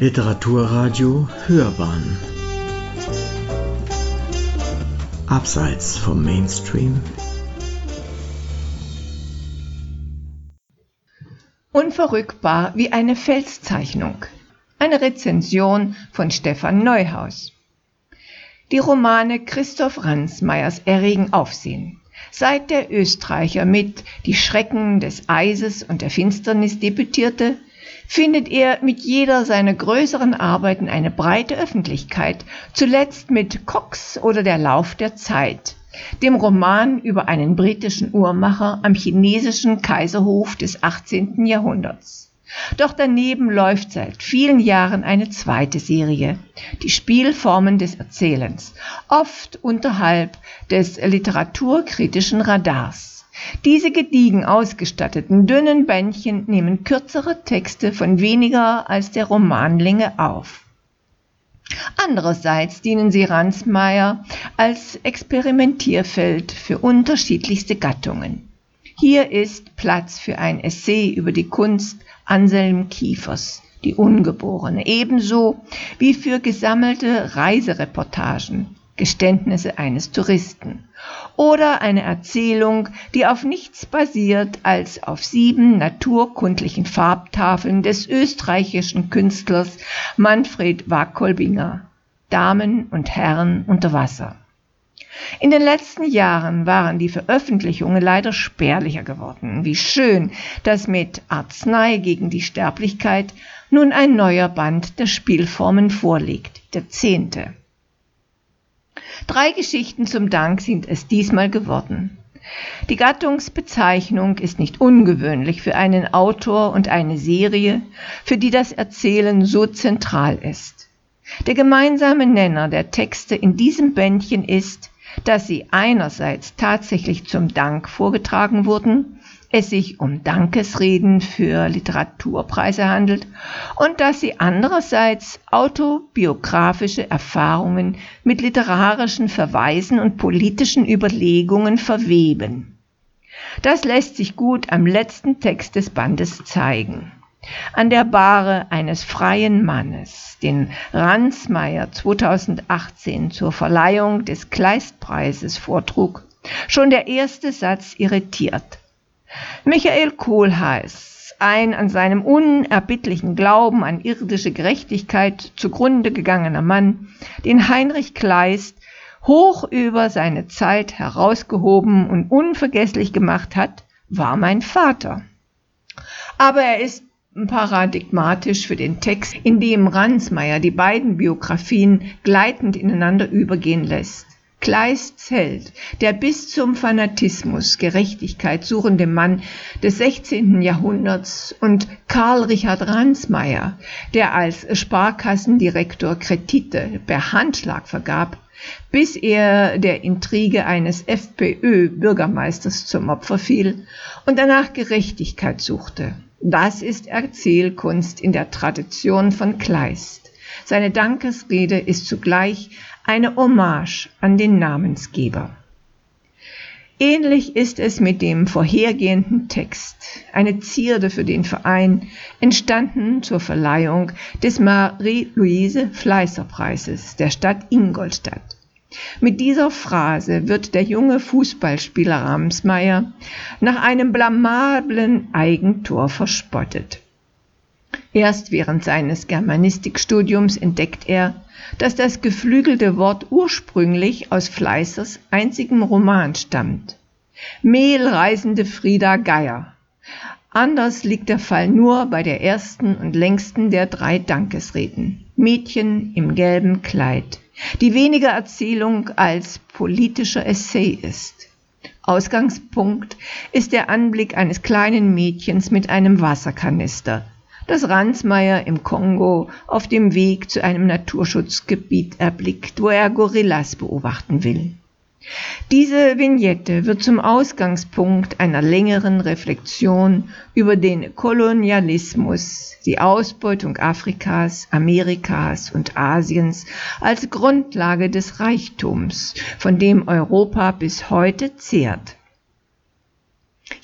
Literaturradio Hörbahn Abseits vom Mainstream Unverrückbar wie eine Felszeichnung. Eine Rezension von Stefan Neuhaus. Die Romane Christoph Ransmayers erregen Aufsehen. Seit der Österreicher mit Die Schrecken des Eises und der Finsternis debütierte, findet er mit jeder seiner größeren Arbeiten eine breite Öffentlichkeit, zuletzt mit Cox oder Der Lauf der Zeit, dem Roman über einen britischen Uhrmacher am chinesischen Kaiserhof des 18. Jahrhunderts. Doch daneben läuft seit vielen Jahren eine zweite Serie, die Spielformen des Erzählens, oft unterhalb des literaturkritischen Radars. Diese gediegen ausgestatteten dünnen Bändchen nehmen kürzere Texte von weniger als der Romanlänge auf. Andererseits dienen sie Ransmayr als Experimentierfeld für unterschiedlichste Gattungen. Hier ist Platz für ein Essay über die Kunst Anselm Kiefers, die Ungeborene, ebenso wie für gesammelte Reisereportagen, Geständnisse eines Touristen oder eine Erzählung, die auf nichts basiert als auf sieben naturkundlichen Farbtafeln des österreichischen Künstlers Manfred Wakolbinger Damen und Herren unter Wasser. In den letzten Jahren waren die Veröffentlichungen leider spärlicher geworden. Wie schön, dass mit Arznei gegen die Sterblichkeit nun ein neuer Band der Spielformen vorliegt, der zehnte. Drei Geschichten zum Dank sind es diesmal geworden. Die Gattungsbezeichnung ist nicht ungewöhnlich für einen Autor und eine Serie, für die das Erzählen so zentral ist. Der gemeinsame Nenner der Texte in diesem Bändchen ist, dass sie einerseits tatsächlich zum Dank vorgetragen wurden, es sich um Dankesreden für Literaturpreise handelt und dass sie andererseits autobiografische Erfahrungen mit literarischen Verweisen und politischen Überlegungen verweben. Das lässt sich gut am letzten Text des Bandes zeigen. An der Bahre eines freien Mannes, den Ransmayr 2018 zur Verleihung des Kleistpreises vortrug, schon der erste Satz irritiert. Michael Kohlhaas, ein an seinem unerbittlichen Glauben an irdische Gerechtigkeit zugrunde gegangener Mann, den Heinrich Kleist hoch über seine Zeit herausgehoben und unvergesslich gemacht hat, war mein Vater. Aber er ist paradigmatisch für den Text, in dem Ransmayr die beiden Biografien gleitend ineinander übergehen lässt. Kleists Held, der bis zum Fanatismus Gerechtigkeit suchende Mann des 16. Jahrhunderts und Karl Richard Ransmayr, der als Sparkassendirektor Kredite per Handschlag vergab, bis er der Intrige eines FPÖ-Bürgermeisters zum Opfer fiel und danach Gerechtigkeit suchte. Das ist Erzählkunst in der Tradition von Kleist. Seine Dankesrede ist zugleich eine Hommage an den Namensgeber. Ähnlich ist es mit dem vorhergehenden Text, eine Zierde für den Verein, entstanden zur Verleihung des Marie-Louise Fleißer Preises der Stadt Ingolstadt. Mit dieser Phrase wird der junge Fußballspieler Ramsmeier nach einem blamablen Eigentor verspottet. Erst während seines Germanistikstudiums entdeckt er, dass das geflügelte Wort ursprünglich aus Fleißers einzigem Roman stammt. Mehlreisende Frieda Geier. Anders liegt der Fall nur bei der ersten und längsten der drei Dankesreden. Mädchen im gelben Kleid, die weniger Erzählung als politischer Essay ist. Ausgangspunkt ist der Anblick eines kleinen Mädchens mit einem Wasserkanister, das Ransmayr im Kongo auf dem Weg zu einem Naturschutzgebiet erblickt, wo er Gorillas beobachten will. Diese Vignette wird zum Ausgangspunkt einer längeren Reflexion über den Kolonialismus, die Ausbeutung Afrikas, Amerikas und Asiens als Grundlage des Reichtums, von dem Europa bis heute zehrt.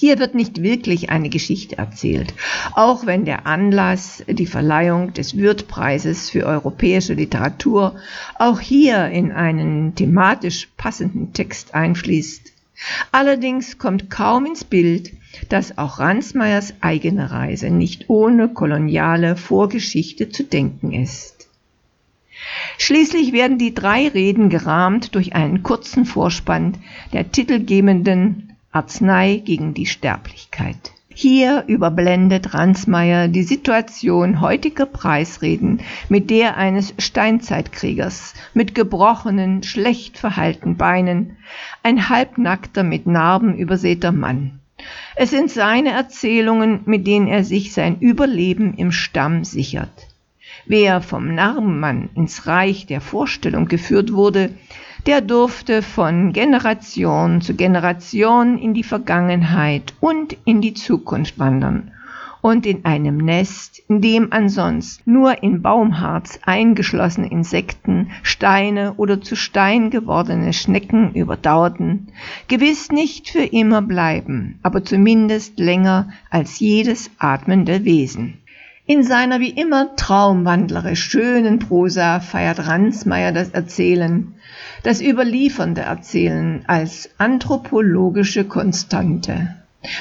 Hier wird nicht wirklich eine Geschichte erzählt, auch wenn der Anlass, die Verleihung des Würth-Preises für europäische Literatur, auch hier in einen thematisch passenden Text einfließt. Allerdings kommt kaum ins Bild, dass auch Ransmayers eigene Reise nicht ohne koloniale Vorgeschichte zu denken ist. Schließlich werden die drei Reden gerahmt durch einen kurzen Vorspann der titelgebenden Arznei gegen die Sterblichkeit. Hier überblendet Ransmayr die Situation heutiger Preisreden mit der eines Steinzeitkriegers mit gebrochenen, schlecht verhaltenen Beinen, ein halbnackter, mit Narben übersäter Mann. Es sind seine Erzählungen, mit denen er sich sein Überleben im Stamm sichert. Wer vom Narbenmann ins Reich der Vorstellung geführt wurde, der durfte von Generation zu Generation in die Vergangenheit und in die Zukunft wandern und in einem Nest, in dem ansonsten nur in Baumharz eingeschlossene Insekten, Steine oder zu Stein gewordene Schnecken überdauerten, gewiss nicht für immer bleiben, aber zumindest länger als jedes atmende Wesen. In seiner wie immer traumwandlerisch schönen Prosa feiert Ransmayr das Erzählen, das überliefernde Erzählen als anthropologische Konstante.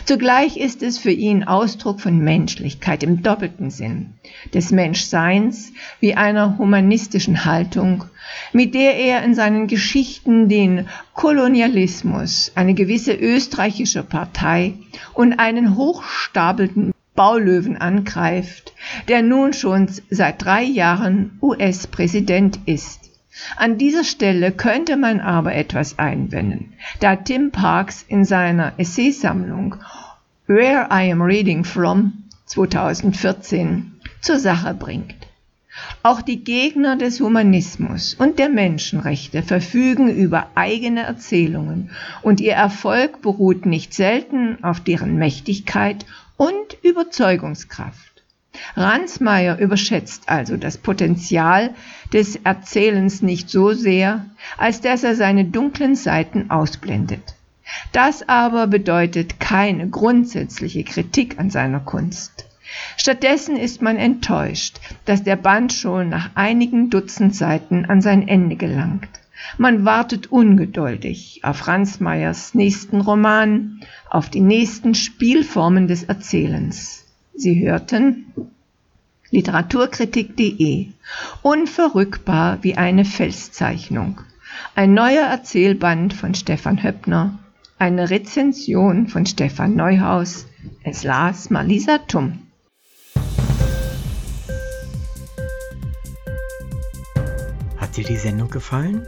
Zugleich ist es für ihn Ausdruck von Menschlichkeit im doppelten Sinn, des Menschseins wie einer humanistischen Haltung, mit der er in seinen Geschichten den Kolonialismus, eine gewisse österreichische Partei und einen hochstapelnden Baulöwen angreift, der nun schon seit drei Jahren US-Präsident ist. An dieser Stelle könnte man aber etwas einwenden, da Tim Parks in seiner Essaysammlung Where I Am Reading From 2014 zur Sache bringt. Auch die Gegner des Humanismus und der Menschenrechte verfügen über eigene Erzählungen und ihr Erfolg beruht nicht selten auf deren Mächtigkeit und Überzeugungskraft. Ransmayr überschätzt also das Potenzial des Erzählens nicht so sehr, als dass er seine dunklen Seiten ausblendet. Das aber bedeutet keine grundsätzliche Kritik an seiner Kunst. Stattdessen ist man enttäuscht, dass der Band schon nach einigen Dutzend Seiten an sein Ende gelangt. Man wartet ungeduldig auf Ransmayers nächsten Roman, auf die nächsten Spielformen des Erzählens. Sie hörten literaturkritik.de unverrückbar wie eine Felszeichnung. Ein neuer Erzählband von Stefan Höppner, eine Rezension von Stefan Neuhaus. Es las Malisa Tum. Hat dir die Sendung gefallen?